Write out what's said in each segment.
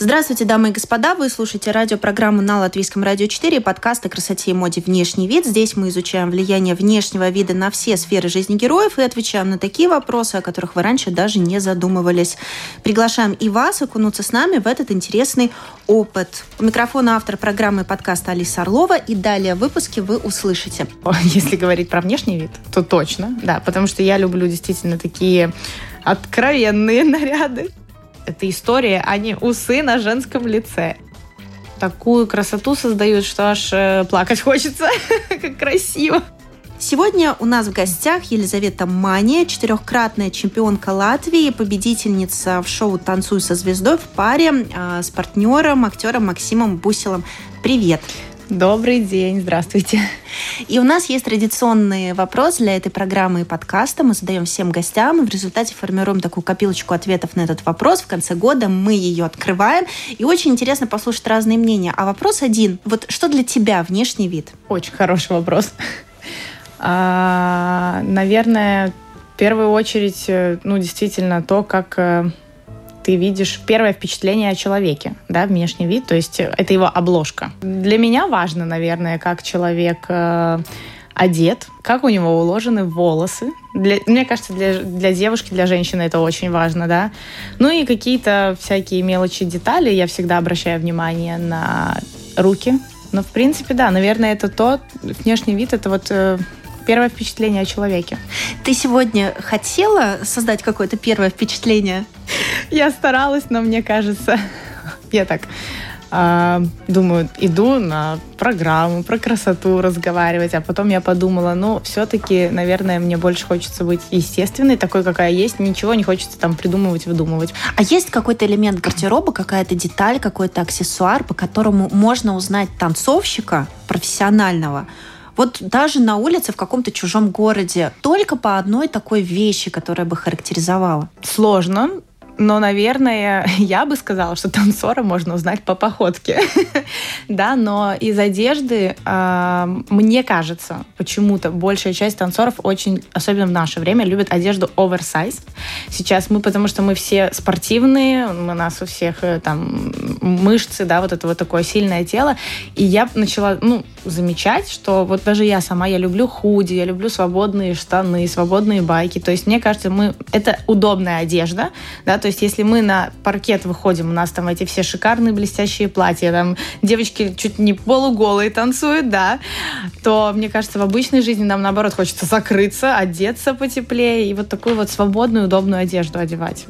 Здравствуйте, дамы и господа. Вы слушаете радиопрограмму на Латвийском радио 4 подкаст о красоте и моде «Внешний вид». Здесь мы изучаем влияние внешнего вида на все сферы жизни героев и отвечаем на такие вопросы, о которых вы раньше даже не задумывались. Приглашаем и вас окунуться с нами в этот интересный опыт. У микрофона автор программы подкаста Алиса Орлова. И далее в выпуске вы услышите. Если говорить про внешний вид, то точно, да, потому что я люблю действительно такие откровенные наряды это история, а не усы на женском лице. Такую красоту создают, что аж э, плакать хочется. как красиво. Сегодня у нас в гостях Елизавета Мания, четырехкратная чемпионка Латвии, победительница в шоу «Танцуй со звездой» в паре э, с партнером, актером Максимом Бусилом. Привет! Добрый день, здравствуйте. И у нас есть традиционный вопрос для этой программы и подкаста. Мы задаем всем гостям, и в результате формируем такую копилочку ответов на этот вопрос. В конце года мы ее открываем. И очень интересно послушать разные мнения. А вопрос один. Вот что для тебя внешний вид? Очень хороший вопрос. А, наверное, в первую очередь, э, ну, действительно, то, как э, ты видишь первое впечатление о человеке, да, внешний вид, то есть это его обложка. Для меня важно, наверное, как человек э, одет, как у него уложены волосы. Для, мне кажется, для, для девушки, для женщины это очень важно, да. Ну и какие-то всякие мелочи, детали. Я всегда обращаю внимание на руки. Но, в принципе, да, наверное, это то, внешний вид, это вот э, первое впечатление о человеке. Ты сегодня хотела создать какое-то первое впечатление? Я старалась, но мне кажется, я так э, думаю, иду на программу про красоту разговаривать, а потом я подумала, ну, все-таки, наверное, мне больше хочется быть естественной, такой, какая есть, ничего не хочется там придумывать, выдумывать. А есть какой-то элемент гардероба, какая-то деталь, какой-то аксессуар, по которому можно узнать танцовщика профессионального, вот даже на улице в каком-то чужом городе только по одной такой вещи, которая бы характеризовала. Сложно. Но, наверное, я бы сказала, что танцора можно узнать по походке. да, но из одежды, э, мне кажется, почему-то большая часть танцоров очень, особенно в наше время, любят одежду оверсайз. Сейчас мы, потому что мы все спортивные, у нас у всех э, там мышцы, да, вот это вот такое сильное тело. И я начала, ну, замечать, что вот даже я сама, я люблю худи, я люблю свободные штаны, свободные байки. То есть мне кажется, мы это удобная одежда, да, то есть если мы на паркет выходим, у нас там эти все шикарные блестящие платья, там девочки чуть не полуголые танцуют, да, то мне кажется, в обычной жизни нам наоборот хочется закрыться, одеться потеплее и вот такую вот свободную, удобную одежду одевать.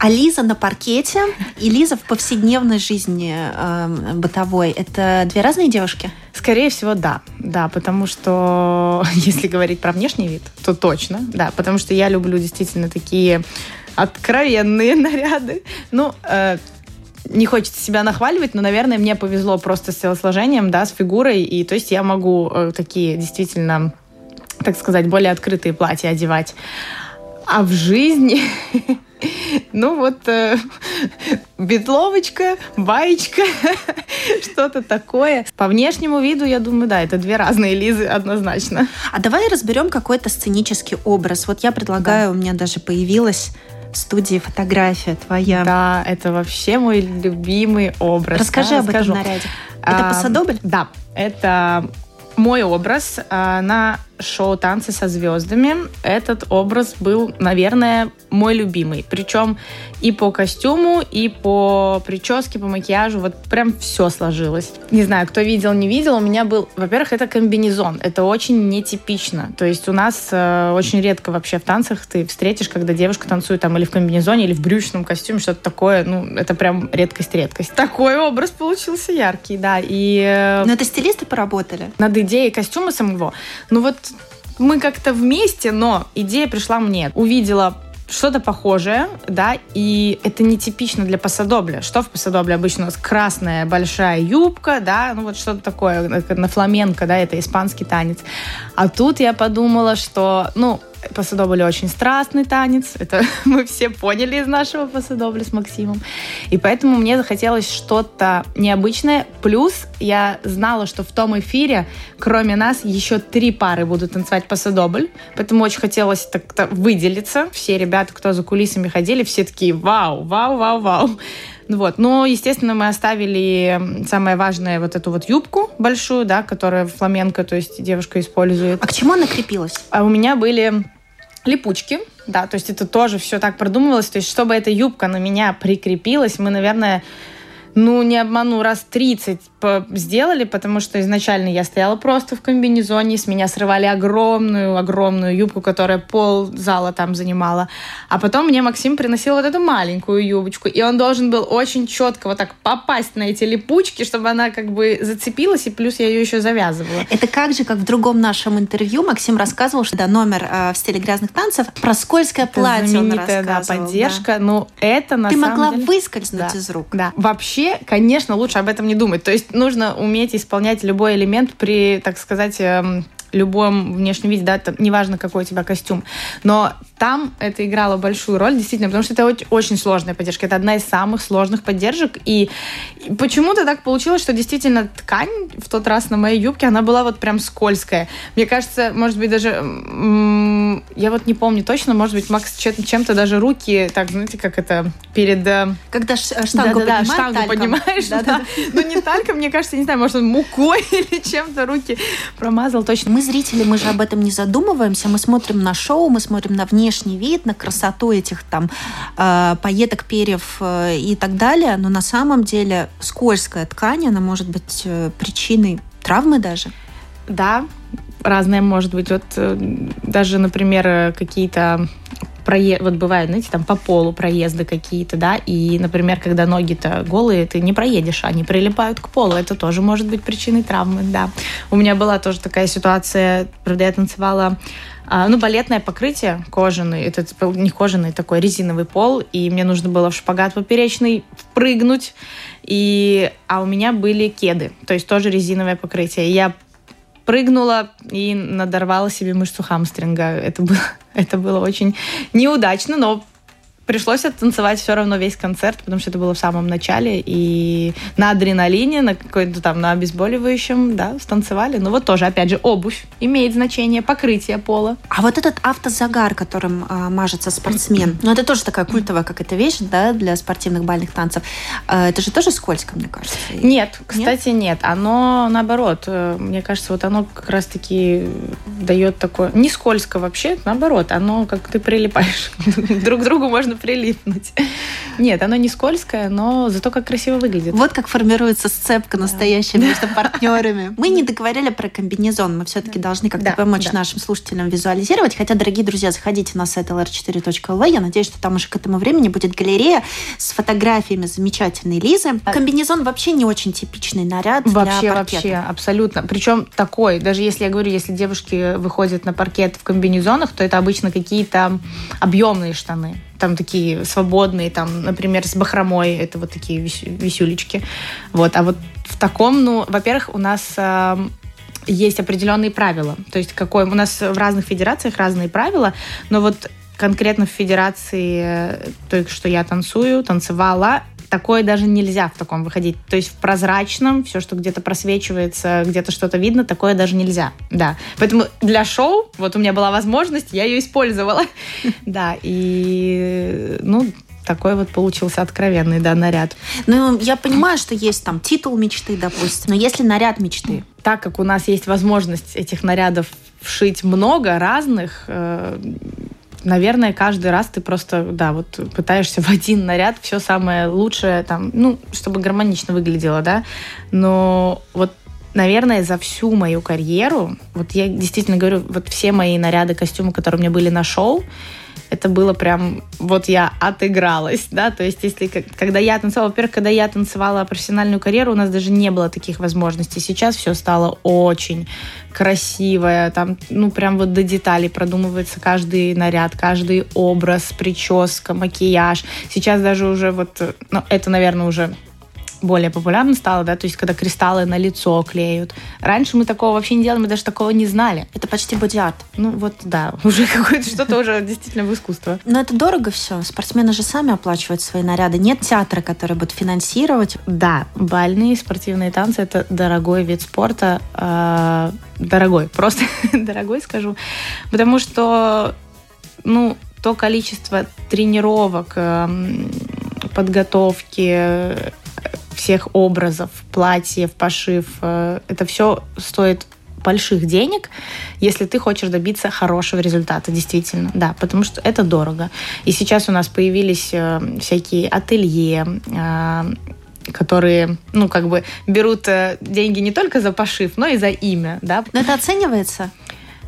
А Лиза на паркете и Лиза в повседневной жизни э, бытовой – это две разные девушки? Скорее всего, да. Да, потому что если говорить про внешний вид, то точно, да, потому что я люблю действительно такие откровенные наряды. Ну, э, не хочется себя нахваливать, но, наверное, мне повезло просто с телосложением, да, с фигурой, и то есть я могу э, такие действительно, так сказать, более открытые платья одевать. А в жизни Ну вот э, бетловочка, баечка, что-то такое. По внешнему виду, я думаю, да, это две разные Лизы однозначно. А давай разберем какой-то сценический образ. Вот я предлагаю, да. у меня даже появилась студии фотография твоя. Да, это вообще мой любимый образ. Расскажи да, об расскажу. этом наряде. Это а, посадобль? Да, это мой образ а, на шоу «Танцы со звездами». Этот образ был, наверное, мой любимый. Причем и по костюму, и по прическе, по макияжу. Вот прям все сложилось. Не знаю, кто видел, не видел. У меня был... Во-первых, это комбинезон. Это очень нетипично. То есть у нас э, очень редко вообще в танцах ты встретишь, когда девушка танцует там или в комбинезоне, или в брючном костюме, что-то такое. Ну, это прям редкость-редкость. Такой образ получился яркий, да. И... Э, Но это стилисты поработали? Над идеей костюма самого. Ну вот мы как-то вместе, но идея пришла мне. Увидела что-то похожее, да, и это нетипично для пасадобля. Что в пасадобле обычно у нас красная большая юбка, да, ну вот что-то такое на фламенко, да, это испанский танец. А тут я подумала, что, ну, Пасадобль очень страстный танец. Это мы все поняли из нашего пасадобля с Максимом. И поэтому мне захотелось что-то необычное. Плюс я знала, что в том эфире, кроме нас, еще три пары будут танцевать пасадобль. Поэтому очень хотелось так-то выделиться. Все ребята, кто за кулисами ходили, все такие вау, вау, вау, вау. Ну вот. Но, естественно, мы оставили самое важное, вот эту вот юбку большую, да, которая фламенко, то есть девушка использует. А к чему она крепилась? А у меня были липучки, да, то есть это тоже все так продумывалось, то есть чтобы эта юбка на меня прикрепилась, мы, наверное, ну, не обману, раз 30 сделали, потому что изначально я стояла просто в комбинезоне, с меня срывали огромную-огромную юбку, которая пол зала там занимала. А потом мне Максим приносил вот эту маленькую юбочку, и он должен был очень четко вот так попасть на эти липучки, чтобы она как бы зацепилась, и плюс я ее еще завязывала. Это как же, как в другом нашем интервью Максим рассказывал, что да, номер э, в стиле грязных танцев про скользкое это платье он рассказывал. Да, поддержка. Да. Ну, это на Ты самом могла деле... выскользнуть да. из рук. Да. Вообще, конечно, лучше об этом не думать. То есть нужно уметь исполнять любой элемент при, так сказать, эм, любом внешнем виде, да, там, неважно, какой у тебя костюм. Но там это играло большую роль, действительно, потому что это очень, очень сложная поддержка. Это одна из самых сложных поддержек. И почему-то так получилось, что действительно ткань в тот раз на моей юбке, она была вот прям скользкая. Мне кажется, может быть, даже... Я вот не помню точно, может быть, Макс чем-то даже руки, так, знаете, как это, перед... Э, Когда штангу да, да, да, штангу тальком. поднимаешь, да, да. да. Ну, не тальком, мне кажется, не знаю, может, он мукой или чем-то руки промазал, точно. Мы, зрители, мы же об этом не задумываемся, мы смотрим на шоу, мы смотрим на внешний внешний вид, на красоту этих там э, поеток, перьев э, и так далее, но на самом деле скользкая ткань, она может быть э, причиной травмы даже. Да, разное может быть. Вот даже, например, какие-то прое... вот бывают, знаете, там по полу проезды какие-то, да, и, например, когда ноги-то голые, ты не проедешь, они прилипают к полу, это тоже может быть причиной травмы, да. У меня была тоже такая ситуация, правда, я танцевала а, ну, балетное покрытие кожаный, это не кожаный, такой резиновый пол, и мне нужно было в шпагат поперечный впрыгнуть, и, а у меня были кеды, то есть тоже резиновое покрытие. я прыгнула и надорвала себе мышцу хамстринга. Это было, это было очень неудачно, но пришлось оттанцевать все равно весь концерт, потому что это было в самом начале, и на адреналине, на какой-то там, на обезболивающем, да, станцевали. Ну вот тоже, опять же, обувь имеет значение, покрытие пола. А вот этот автозагар, которым а, мажется спортсмен, ну это тоже такая культовая какая-то вещь, да, для спортивных бальных танцев. А, это же тоже скользко, мне кажется. Нет, кстати, нет. нет. Оно наоборот, э, мне кажется, вот оно как раз-таки дает такое, не скользко вообще, наоборот, оно как ты прилипаешь друг к другу можно прилипнуть. Нет, оно не скользкое, но зато как красиво выглядит. Вот как формируется сцепка настоящая между партнерами. Мы не договорили про комбинезон. Мы все-таки должны как-то помочь нашим слушателям визуализировать. Хотя, дорогие друзья, заходите на сайт lr4.lv. Я надеюсь, что там уже к этому времени будет галерея с фотографиями замечательной Лизы. Комбинезон вообще не очень типичный наряд вообще, для паркета. Вообще, абсолютно. Причем такой, даже если я говорю, если девушки выходят на паркет в комбинезонах, то это обычно какие-то объемные штаны там такие свободные, там, например, с бахромой, это вот такие висюлечки. Вот, а вот в таком, ну, во-первых, у нас э, есть определенные правила. То есть какой у нас в разных федерациях разные правила, но вот конкретно в федерации э, той, что я танцую, танцевала, такое даже нельзя в таком выходить. То есть в прозрачном, все, что где-то просвечивается, где-то что-то видно, такое даже нельзя. Да. Поэтому для шоу, вот у меня была возможность, я ее использовала. Да, и, ну, такой вот получился откровенный, да, наряд. Ну, я понимаю, что есть там титул мечты, допустим, но если наряд мечты? Так как у нас есть возможность этих нарядов вшить много разных, э, наверное, каждый раз ты просто, да, вот пытаешься в один наряд все самое лучшее, там, ну, чтобы гармонично выглядело, да, но вот наверное, за всю мою карьеру, вот я действительно говорю, вот все мои наряды, костюмы, которые у меня были на шоу, это было прям, вот я отыгралась, да, то есть если, когда я танцевала, во-первых, когда я танцевала профессиональную карьеру, у нас даже не было таких возможностей, сейчас все стало очень красивое, там, ну, прям вот до деталей продумывается каждый наряд, каждый образ, прическа, макияж, сейчас даже уже вот, ну, это, наверное, уже более популярно стало, да, то есть когда кристаллы на лицо клеют. Раньше мы такого вообще не делали, мы даже такого не знали. Это почти боди-арт. Ну вот, да, уже какое-то что-то уже действительно в искусство. Но это дорого все. Спортсмены же сами оплачивают свои наряды. Нет театра, который будет финансировать. Да, бальные спортивные танцы – это дорогой вид спорта. Э, дорогой, просто дорогой скажу. Потому что, ну, то количество тренировок, эм, подготовки всех образов, платьев, пошив. Это все стоит больших денег, если ты хочешь добиться хорошего результата, действительно, да, потому что это дорого. И сейчас у нас появились э, всякие ателье, э, которые, ну, как бы берут э, деньги не только за пошив, но и за имя, да. Но это оценивается?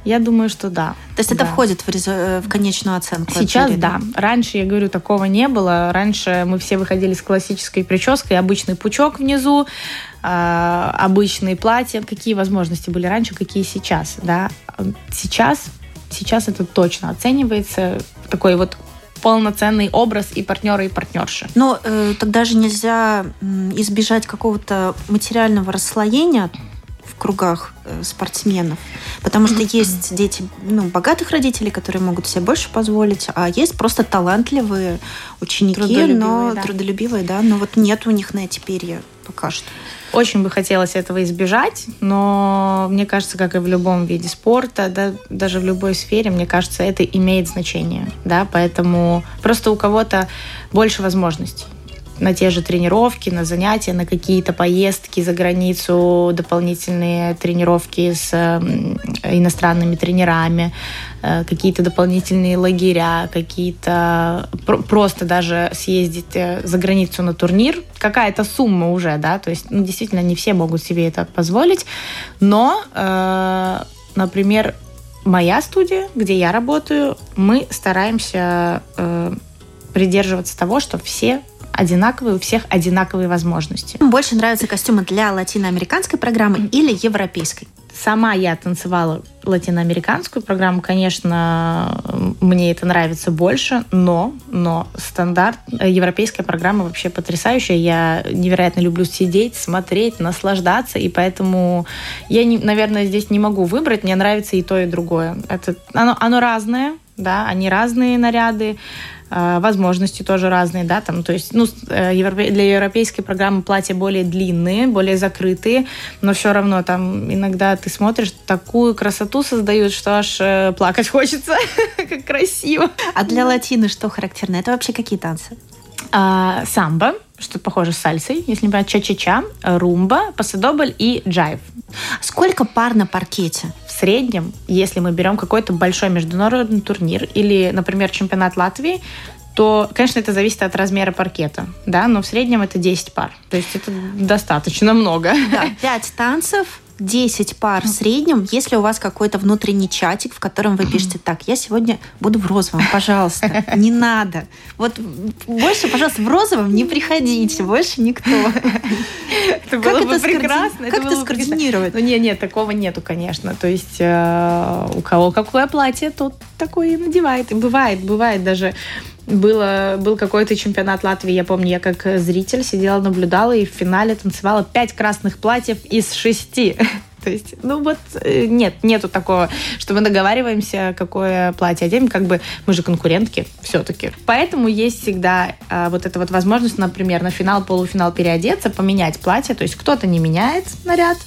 Я думаю, что да. То есть да. это входит в, резу... в конечную оценку? Сейчас да. Раньше, я говорю, такого не было. Раньше мы все выходили с классической прической, обычный пучок внизу, э, обычные платья. Какие возможности были раньше, какие сейчас, да. Сейчас, сейчас это точно оценивается. Такой вот полноценный образ и партнера, и партнерши. Но э, тогда же нельзя избежать какого-то материального расслоения кругах э, спортсменов. Потому что есть дети ну, богатых родителей, которые могут себе больше позволить, а есть просто талантливые ученики, трудолюбивые, но да. трудолюбивые, да, но вот нет у них на эти перья пока что. Очень бы хотелось этого избежать, но мне кажется, как и в любом виде спорта, да, даже в любой сфере, мне кажется, это имеет значение, да, поэтому просто у кого-то больше возможностей на те же тренировки, на занятия, на какие-то поездки за границу, дополнительные тренировки с иностранными тренерами, э, какие-то дополнительные лагеря, какие-то просто даже съездить э, за границу на турнир, какая-то сумма уже, да, то есть ну, действительно не все могут себе это позволить, но, э, например, моя студия, где я работаю, мы стараемся э, придерживаться того, что все одинаковые, у всех одинаковые возможности. Больше нравятся костюмы для латиноамериканской программы или европейской? Сама я танцевала латиноамериканскую программу, конечно, мне это нравится больше, но, но стандарт, европейская программа вообще потрясающая. Я невероятно люблю сидеть, смотреть, наслаждаться, и поэтому я, не, наверное, здесь не могу выбрать, мне нравится и то, и другое. Это, оно, оно разное, да, они разные наряды, возможности тоже разные, да, там, то есть, ну, э, для европейской программы платья более длинные, более закрытые, но все равно там иногда ты смотришь, такую красоту создают, что аж э, плакать хочется, как красиво. А для латины что характерно? Это вообще какие танцы? А, самбо, что похоже с сальсой, если не понимать, ча-ча-ча, румба, пасадобль и джайв. Сколько пар на паркете? В среднем, если мы берем какой-то большой международный турнир или, например, чемпионат Латвии, то, конечно, это зависит от размера паркета, да, но в среднем это 10 пар. То есть это достаточно много. Да, 5 танцев, 10 пар в среднем, если у вас какой-то внутренний чатик, в котором вы пишете, так, я сегодня буду в розовом, пожалуйста, не надо. Вот больше, пожалуйста, в розовом не приходите, больше никто. Это было бы прекрасно. Как это скоординировать? Ну, нет, нет, такого нету, конечно. То есть э, у кого какое платье, тот такое и надевает. И бывает, бывает даже было, был какой-то чемпионат Латвии, я помню, я как зритель сидела, наблюдала и в финале танцевала пять красных платьев из шести. То есть, ну вот, э, нет, нету такого, что мы договариваемся, какое платье оденем, как бы мы же конкурентки все-таки. Поэтому есть всегда а, вот эта вот возможность, например, на финал, полуфинал переодеться, поменять платье. То есть кто-то не меняет наряд,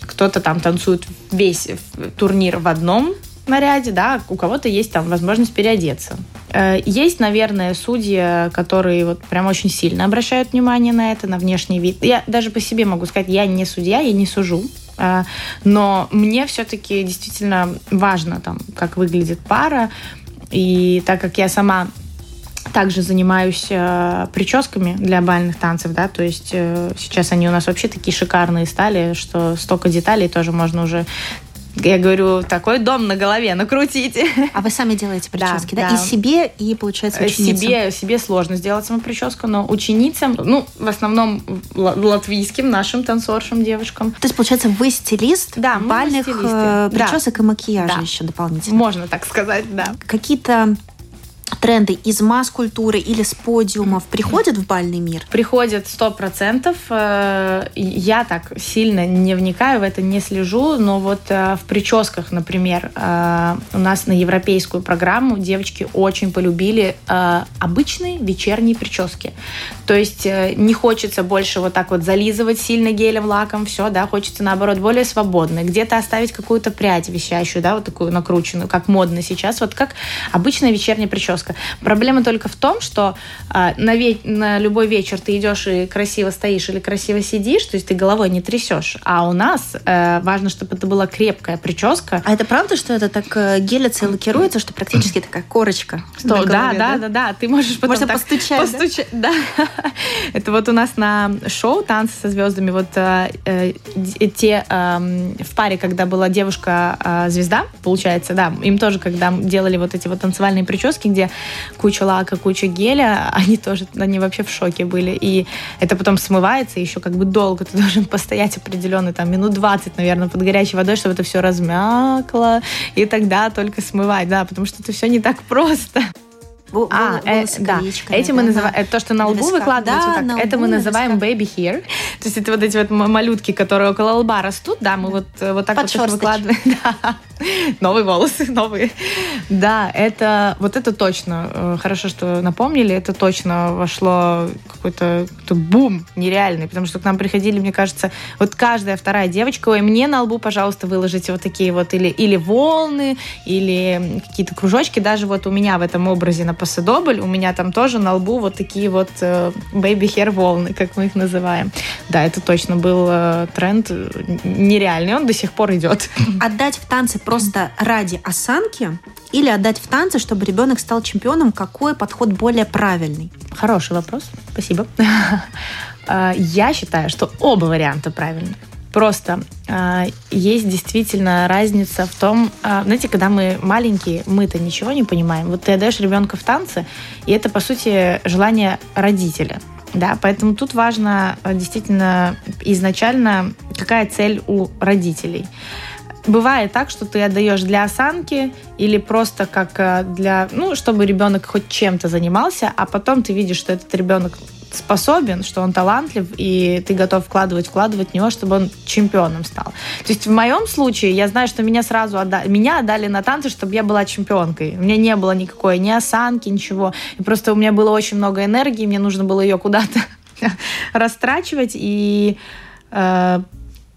кто-то там танцует весь турнир в одном наряде, да, у кого-то есть там возможность переодеться. Э, есть, наверное, судьи, которые вот прям очень сильно обращают внимание на это, на внешний вид. Я даже по себе могу сказать, я не судья, я не сужу. Э, но мне все-таки действительно важно, там, как выглядит пара. И так как я сама также занимаюсь э, прическами для бальных танцев, да, то есть э, сейчас они у нас вообще такие шикарные стали, что столько деталей тоже можно уже я говорю, такой дом на голове накрутите. А вы сами делаете прически, да? да? И себе, и, получается, э, ученицам? Себе, себе сложно сделать саму прическу, но ученицам, ну, в основном латвийским нашим танцоршим девушкам. То есть, получается, вы стилист да, бальных э, причесок да. и макияжа да. еще дополнительно? Можно так сказать, да. Какие-то тренды из масс-культуры или с подиумов приходят в бальный мир? Приходят сто процентов. Э, я так сильно не вникаю в это, не слежу, но вот э, в прическах, например, э, у нас на европейскую программу девочки очень полюбили обычные вечерние прически. То есть не хочется больше вот так вот зализывать сильно гелем, лаком, все, да, хочется наоборот более свободно. Где-то оставить какую-то прядь висящую, да, вот такую накрученную, как модно сейчас, вот как обычная вечерняя прическа прическа. Проблема только в том, что э, на, ве- на любой вечер ты идешь и красиво стоишь или красиво сидишь, то есть ты головой не трясешь. А у нас э, важно, чтобы это была крепкая прическа. А это правда, что это так э, гелится и лакируется, что практически такая корочка? Что, голове, да, да, да, да, Ты можешь потом Можно так постучать. постучать да? да. это вот у нас на шоу «Танцы со звездами» вот э, э, те э, в паре, когда была девушка-звезда, э, получается, да, им тоже, когда делали вот эти вот танцевальные прически, где куча лака, куча геля, они тоже, они вообще в шоке были. И это потом смывается, еще как бы долго ты должен постоять определенный, там, минут 20, наверное, под горячей водой, чтобы это все размякло, и тогда только смывать, да, потому что это все не так просто. А, э, да. Эти мы называем, это то, что на лбу выкладывается, да, так, это мы называем baby hair. То есть это вот эти вот малютки, которые около лба растут, да, мы вот, э, вот так Под вот выкладываем. Да. Новые волосы, новые. Да, это вот это точно. Э, хорошо, что напомнили, это точно вошло какой-то бум нереальный, потому что к нам приходили, мне кажется, вот каждая вторая девочка, ой, мне на лбу, пожалуйста, выложите вот такие вот или, или волны, или какие-то кружочки. Даже вот у меня в этом образе на Посадобль, у меня там тоже на лбу вот такие вот э, baby hair волны, как мы их называем. Да, это точно был э, тренд нереальный, он до сих пор идет. Отдать в танцы просто ради осанки или отдать в танцы, чтобы ребенок стал чемпионом, какой подход более правильный? Хороший вопрос, спасибо. А, я считаю, что оба варианта правильные. Просто э, есть действительно разница в том, э, знаете, когда мы маленькие, мы-то ничего не понимаем. Вот ты отдаешь ребенка в танцы, и это, по сути, желание родителя. Да, поэтому тут важно действительно изначально, какая цель у родителей. Бывает так, что ты отдаешь для осанки или просто как для, ну, чтобы ребенок хоть чем-то занимался, а потом ты видишь, что этот ребенок способен, что он талантлив, и ты готов вкладывать, вкладывать в него, чтобы он чемпионом стал. То есть в моем случае я знаю, что меня сразу отдали, меня отдали на танцы, чтобы я была чемпионкой. У меня не было никакой ни осанки, ничего. И просто у меня было очень много энергии, мне нужно было ее куда-то растрачивать, и э,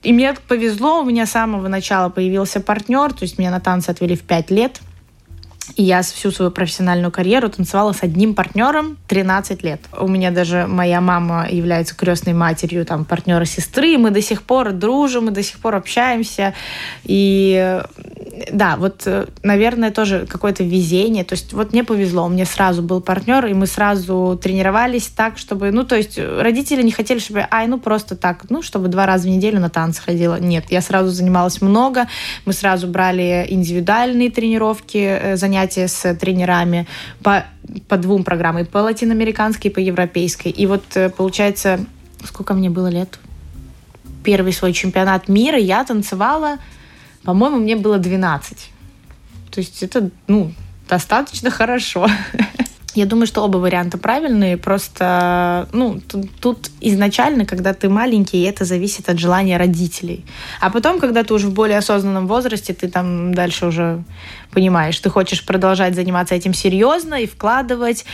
и мне повезло, у меня с самого начала появился партнер, то есть меня на танцы отвели в 5 лет. И я всю свою профессиональную карьеру танцевала с одним партнером 13 лет. У меня даже моя мама является крестной матерью там, партнера сестры. Мы до сих пор дружим, мы до сих пор общаемся. И да, вот, наверное, тоже какое-то везение. То есть вот мне повезло, меня сразу был партнер, и мы сразу тренировались так, чтобы... Ну, то есть родители не хотели, чтобы... Ай, ну, просто так, ну, чтобы два раза в неделю на танцы ходила. Нет, я сразу занималась много. Мы сразу брали индивидуальные тренировки, э, занятия занятия с тренерами по, по двум программам, по латиноамериканской, и по европейской. И вот э, получается, сколько мне было лет? Первый свой чемпионат мира я танцевала, по-моему, мне было 12. То есть это, ну, достаточно хорошо. Я думаю, что оба варианта правильные, просто ну, тут, тут изначально, когда ты маленький, это зависит от желания родителей. А потом, когда ты уже в более осознанном возрасте, ты там дальше уже понимаешь, ты хочешь продолжать заниматься этим серьезно и вкладывать,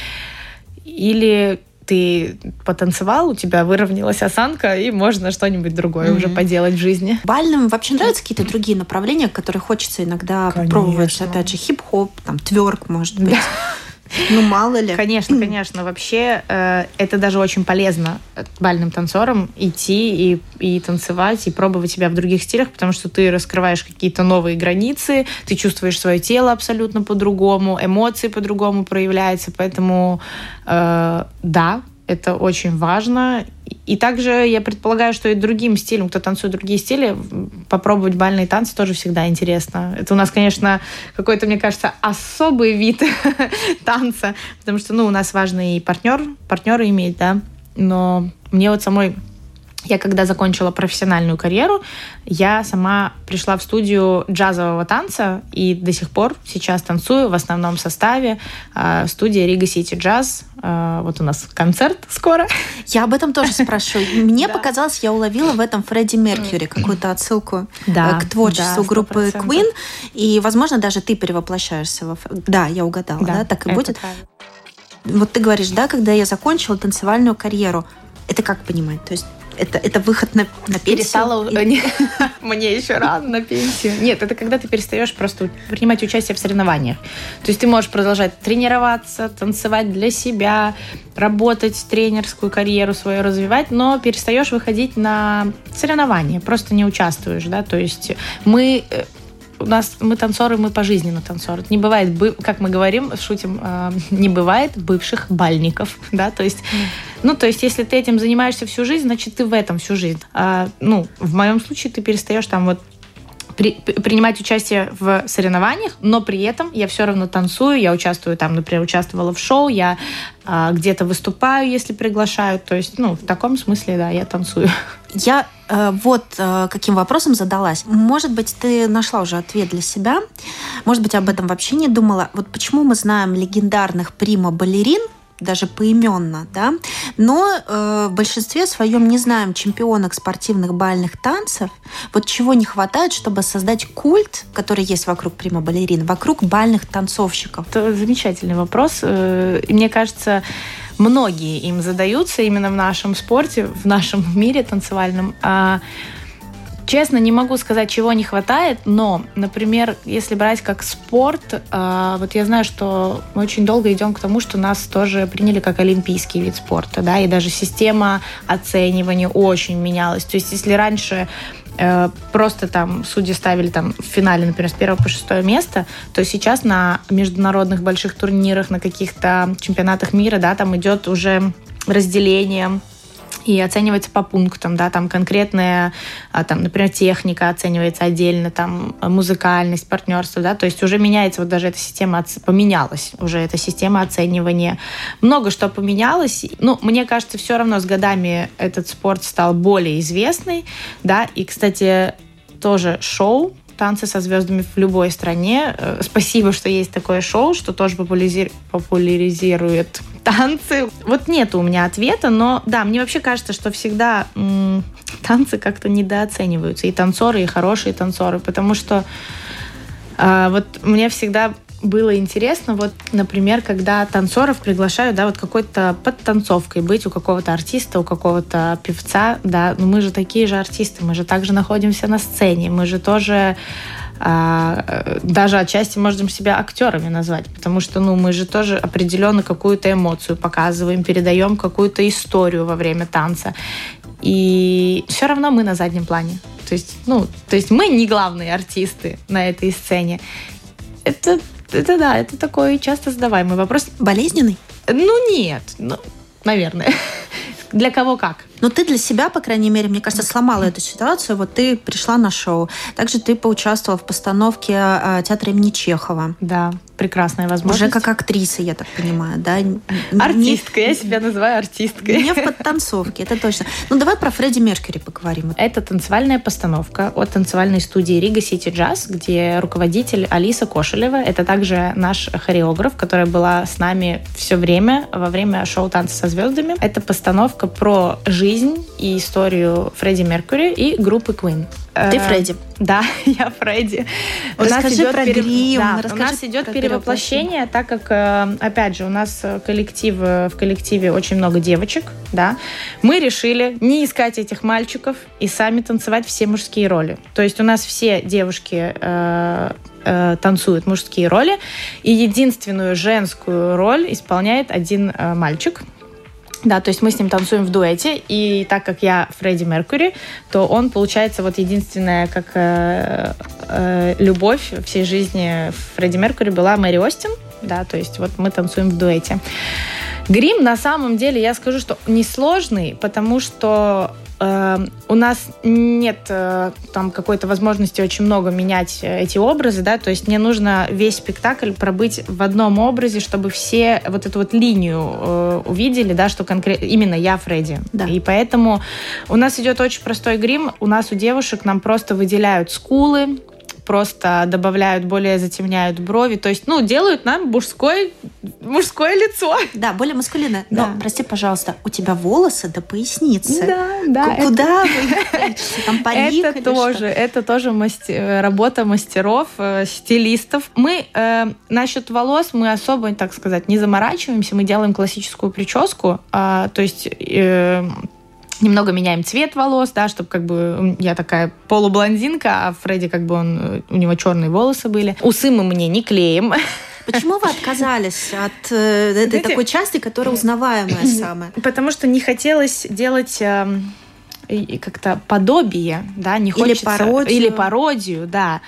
или ты потанцевал, у тебя выровнялась осанка, и можно что-нибудь другое mm-hmm. уже поделать в жизни. Бальным вообще нравятся какие-то другие направления, которые хочется иногда Конечно. попробовать? Опять же, хип-хоп, там, тверк, может быть. Ну, мало ли. Конечно, конечно. Вообще, э, это даже очень полезно бальным танцорам идти и, и танцевать, и пробовать себя в других стилях, потому что ты раскрываешь какие-то новые границы, ты чувствуешь свое тело абсолютно по-другому, эмоции по-другому проявляются. Поэтому, э, да, это очень важно. И также я предполагаю, что и другим стилям, кто танцует другие стили, попробовать бальные танцы тоже всегда интересно. Это у нас, конечно, какой-то, мне кажется, особый вид танца, потому что, ну, у нас важно и партнер, партнеры иметь, да, но мне вот самой я когда закончила профессиональную карьеру, я сама пришла в студию джазового танца и до сих пор сейчас танцую в основном составе э, студия Рига Сити Джаз. Э, вот у нас концерт скоро. Я об этом тоже спрашиваю. Мне показалось, я уловила в этом Фредди Меркьюри какую-то отсылку э, к творчеству группы Queen. И, возможно, даже ты перевоплощаешься во... Да, я угадала, да, так и будет. Вот ты говоришь, да, когда я закончила танцевальную карьеру, это как понимать? То есть Это, это выход на, на пенсию? Перестала... Мне еще рано на пенсию. Нет, это когда ты перестаешь просто принимать участие в соревнованиях. То есть ты можешь продолжать тренироваться, танцевать для себя, работать, тренерскую карьеру свою развивать, но перестаешь выходить на соревнования, просто не участвуешь, да, то есть мы э, у нас мы танцоры, мы пожизненно танцоры. Не бывает, как мы говорим, шутим, э, не бывает бывших бальников, да, то есть, ну, то есть, если ты этим занимаешься всю жизнь, значит, ты в этом всю жизнь. А, ну, в моем случае ты перестаешь там вот при, принимать участие в соревнованиях, но при этом я все равно танцую, я участвую там, например, участвовала в шоу, я а, где-то выступаю, если приглашают, то есть, ну, в таком смысле, да, я танцую. Я вот э, каким вопросом задалась. Может быть, ты нашла уже ответ для себя, может быть, об этом вообще не думала. Вот почему мы знаем легендарных прима-балерин, даже поименно, да, но э, в большинстве своем не знаем чемпионок спортивных бальных танцев. Вот чего не хватает, чтобы создать культ, который есть вокруг прима-балерин, вокруг бальных танцовщиков? Это замечательный вопрос. Э, мне кажется, многие им задаются именно в нашем спорте, в нашем мире танцевальном. А Честно, не могу сказать, чего не хватает, но, например, если брать как спорт, э, вот я знаю, что мы очень долго идем к тому, что нас тоже приняли как олимпийский вид спорта, да, и даже система оценивания очень менялась. То есть, если раньше просто там судьи ставили там в финале, например, с первого по шестое место, то сейчас на международных больших турнирах, на каких-то чемпионатах мира, да, там идет уже разделение и оценивается по пунктам, да, там конкретная, а, там, например, техника оценивается отдельно, там музыкальность, партнерство, да, то есть уже меняется вот даже эта система, поменялась уже эта система оценивания. Много что поменялось, ну, мне кажется, все равно с годами этот спорт стал более известный, да, и, кстати, тоже шоу, танцы со звездами в любой стране. Э, спасибо, что есть такое шоу, что тоже популяризирует танцы. Вот нет у меня ответа, но да, мне вообще кажется, что всегда м- танцы как-то недооцениваются. И танцоры, и хорошие танцоры, потому что э, вот мне всегда было интересно, вот, например, когда танцоров приглашают, да, вот какой-то под танцовкой быть у какого-то артиста, у какого-то певца, да, ну мы же такие же артисты, мы же также находимся на сцене, мы же тоже а, даже отчасти можем себя актерами назвать, потому что ну, мы же тоже определенно какую-то эмоцию показываем, передаем какую-то историю во время танца. И все равно мы на заднем плане. То есть, ну, то есть мы не главные артисты на этой сцене. Это, это да, это такой часто задаваемый вопрос. Болезненный? Ну нет, ну, наверное. Для кого как? Но ты для себя, по крайней мере, мне кажется, сломала эту ситуацию. Вот ты пришла на шоу. Также ты поучаствовала в постановке э, театра имени Чехова. Да, прекрасная возможность. Уже как актриса, я так понимаю, да? Артистка, не... я себя называю артисткой. Не в подтанцовке, это точно. Ну, давай про Фредди Меркьюри поговорим. Это танцевальная постановка от танцевальной студии Рига Сити Джаз, где руководитель Алиса Кошелева. Это также наш хореограф, которая была с нами все время во время шоу «Танцы со звездами». Это постановка про жизнь и историю Фредди Меркьюри и группы Queen. Ты э, Фредди. Да, я Фредди. У нас идет про пере... грим, да, у нас идет перевоплощение, так как, э, опять же, у нас коллектив, в коллективе очень много девочек, да. Мы решили не искать этих мальчиков и сами танцевать все мужские роли. То есть у нас все девушки э, э, танцуют мужские роли, и единственную женскую роль исполняет один э, мальчик. Да, то есть мы с ним танцуем в дуэте, и так как я Фредди Меркьюри, то он, получается, вот единственная как э, э, любовь всей жизни Фредди Меркьюри была Мэри Остин, да, то есть вот мы танцуем в дуэте. Грим на самом деле, я скажу, что несложный, потому что у нас нет э, там какой-то возможности очень много менять э, эти образы, да, то есть мне нужно весь спектакль пробыть в одном образе, чтобы все вот эту вот линию э, увидели, да, что конкретно именно я Фредди. Да. И поэтому у нас идет очень простой грим, у нас у девушек нам просто выделяют скулы, просто добавляют, более затемняют брови. То есть, ну, делают нам мужское, мужское лицо. Да, более маскулинное. Да. Но, прости, пожалуйста, у тебя волосы до поясницы. Да, да. Куда вы Там Это тоже, это тоже мастер, работа мастеров, э, стилистов. Мы э, насчет волос мы особо, так сказать, не заморачиваемся. Мы делаем классическую прическу. Э, то есть... Э, немного меняем цвет волос, да, чтобы как бы я такая полублондинка, а Фредди как бы он, э, у него черные волосы были. Усы мы мне не клеим. Почему вы отказались от э, этой Знаете, такой части, которая узнаваемая самая? Потому что не хотелось делать э, как-то подобие, да, не хочется... Или пародию. Или пародию, да.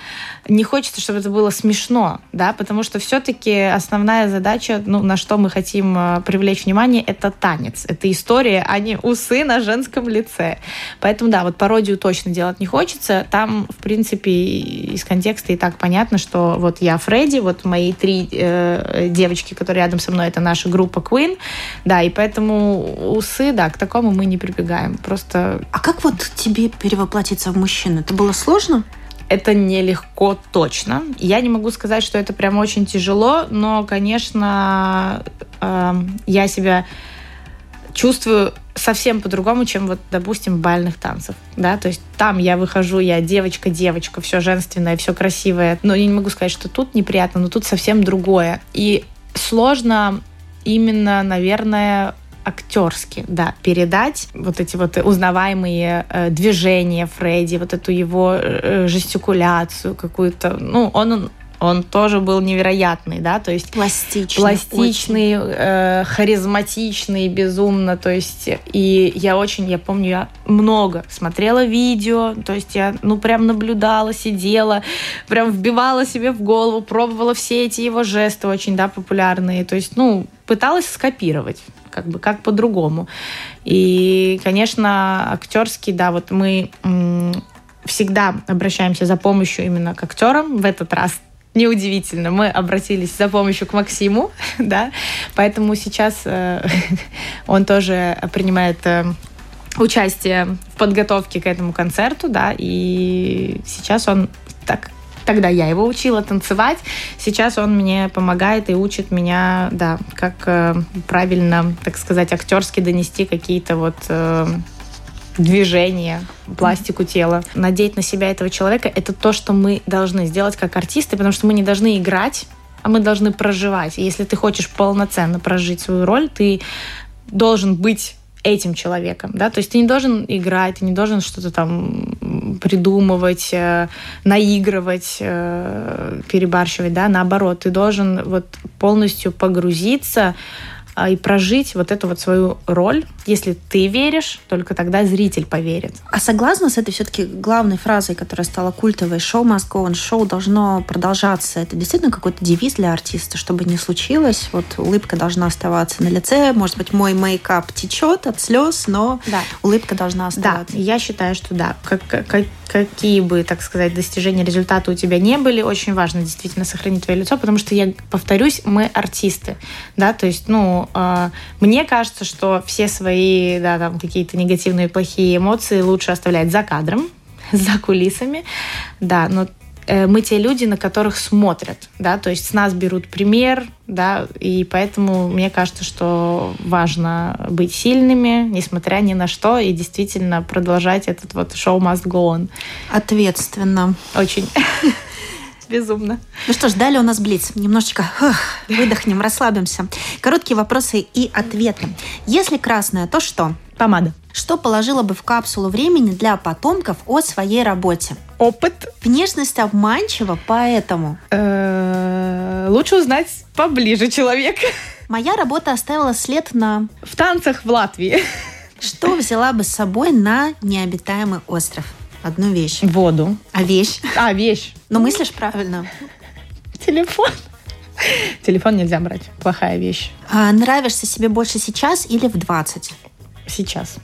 Не хочется, чтобы это было смешно, да, потому что все-таки основная задача, ну, на что мы хотим э, привлечь внимание, это танец. Это история, а не усы на женском лице. Поэтому, да, вот пародию точно делать не хочется. Там, в принципе, из контекста и так понятно, что вот я Фредди, вот мои три э, девочки, которые рядом со мной, это наша группа Queen, да, и поэтому усы, да, к такому мы не прибегаем. Просто а как вот тебе перевоплотиться в мужчину? Это было сложно? Это нелегко точно. Я не могу сказать, что это прям очень тяжело, но, конечно, э, я себя чувствую совсем по-другому, чем вот, допустим, в бальных танцах, да, то есть там я выхожу, я девочка-девочка, все женственное, все красивое, но я не могу сказать, что тут неприятно, но тут совсем другое. И сложно именно, наверное, актерски, да, передать вот эти вот узнаваемые э, движения Фредди, вот эту его э, жестикуляцию какую-то. Ну, он он тоже был невероятный, да, то есть пластичный, пластичный, э, харизматичный, безумно, то есть и я очень, я помню, я много смотрела видео, то есть я, ну, прям наблюдала, сидела, прям вбивала себе в голову, пробовала все эти его жесты очень, да, популярные, то есть, ну, пыталась скопировать как бы как по-другому. И, конечно, актерский, да, вот мы всегда обращаемся за помощью именно к актерам. В этот раз неудивительно, мы обратились за помощью к Максиму, да, поэтому сейчас э, он тоже принимает э, участие в подготовке к этому концерту, да, и сейчас он так Тогда я его учила танцевать. Сейчас он мне помогает и учит меня, да, как э, правильно, так сказать, актерски донести какие-то вот движения, пластику тела. Надеть на себя этого человека — это то, что мы должны сделать как артисты, потому что мы не должны играть, а мы должны проживать. И если ты хочешь полноценно прожить свою роль, ты должен быть этим человеком, да, то есть ты не должен играть, ты не должен что-то там придумывать, э, наигрывать, э, перебарщивать, да, наоборот, ты должен вот полностью погрузиться и прожить вот эту вот свою роль. Если ты веришь, только тогда зритель поверит. А согласна с этой все-таки главной фразой, которая стала культовой, шоу must go on, шоу должно продолжаться. Это действительно какой-то девиз для артиста, чтобы не случилось. Вот улыбка должна оставаться на лице. Может быть, мой мейкап течет от слез, но да. улыбка должна оставаться. Да, я считаю, что да. Как, как, какие бы, так сказать, достижения, результаты у тебя не были, очень важно действительно сохранить твое лицо, потому что, я повторюсь, мы артисты, да, то есть, ну, э, мне кажется, что все свои, да, там, какие-то негативные, плохие эмоции лучше оставлять за кадром, за кулисами, да, но мы те люди, на которых смотрят, да, то есть с нас берут пример, да, и поэтому мне кажется, что важно быть сильными, несмотря ни на что, и действительно продолжать этот вот шоу must go on. Ответственно. Очень. Безумно. Ну что ж, далее у нас Блиц. Немножечко эх, выдохнем, расслабимся. Короткие вопросы и ответы. Если красное, то что? Помада. Что положила бы в капсулу времени для потомков о своей работе? Опыт. Внешность обманчива, поэтому... Э, лучше узнать поближе человека. Моя работа оставила след на... В танцах в Латвии. Что взяла бы с собой на необитаемый остров? Одну вещь. Воду. А вещь? А, вещь. Но мыслишь правильно. Телефон. Телефон нельзя брать. Плохая вещь. А, нравишься себе больше сейчас или в 20? Сейчас.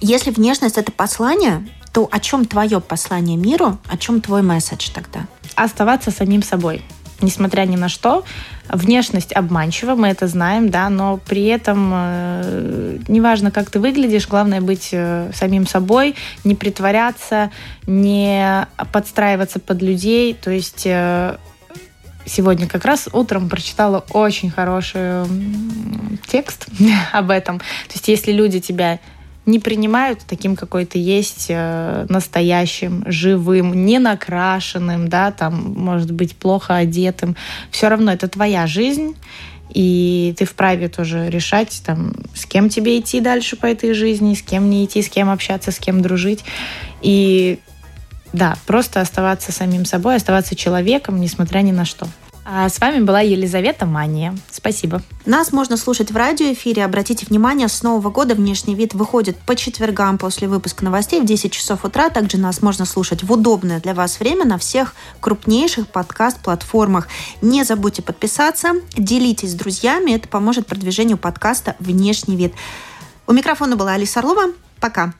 Если внешность это послание, то о чем твое послание миру, о чем твой месседж тогда? Оставаться самим собой несмотря ни на что. Внешность обманчива, мы это знаем, да, но при этом э, неважно, как ты выглядишь, главное быть э, самим собой, не притворяться, не подстраиваться под людей. То есть э, сегодня как раз утром прочитала очень хороший текст об этом. То есть если люди тебя не принимают таким, какой ты есть, э, настоящим, живым, не накрашенным, да, там, может быть, плохо одетым. Все равно это твоя жизнь, И ты вправе тоже решать, там, с кем тебе идти дальше по этой жизни, с кем не идти, с кем общаться, с кем дружить. И да, просто оставаться самим собой, оставаться человеком, несмотря ни на что. А с вами была Елизавета Мания. Спасибо. Нас можно слушать в радиоэфире. Обратите внимание, с Нового года внешний вид выходит по четвергам после выпуска новостей в 10 часов утра. Также нас можно слушать в удобное для вас время на всех крупнейших подкаст-платформах. Не забудьте подписаться, делитесь с друзьями. Это поможет продвижению подкаста «Внешний вид». У микрофона была Алиса Орлова. Пока.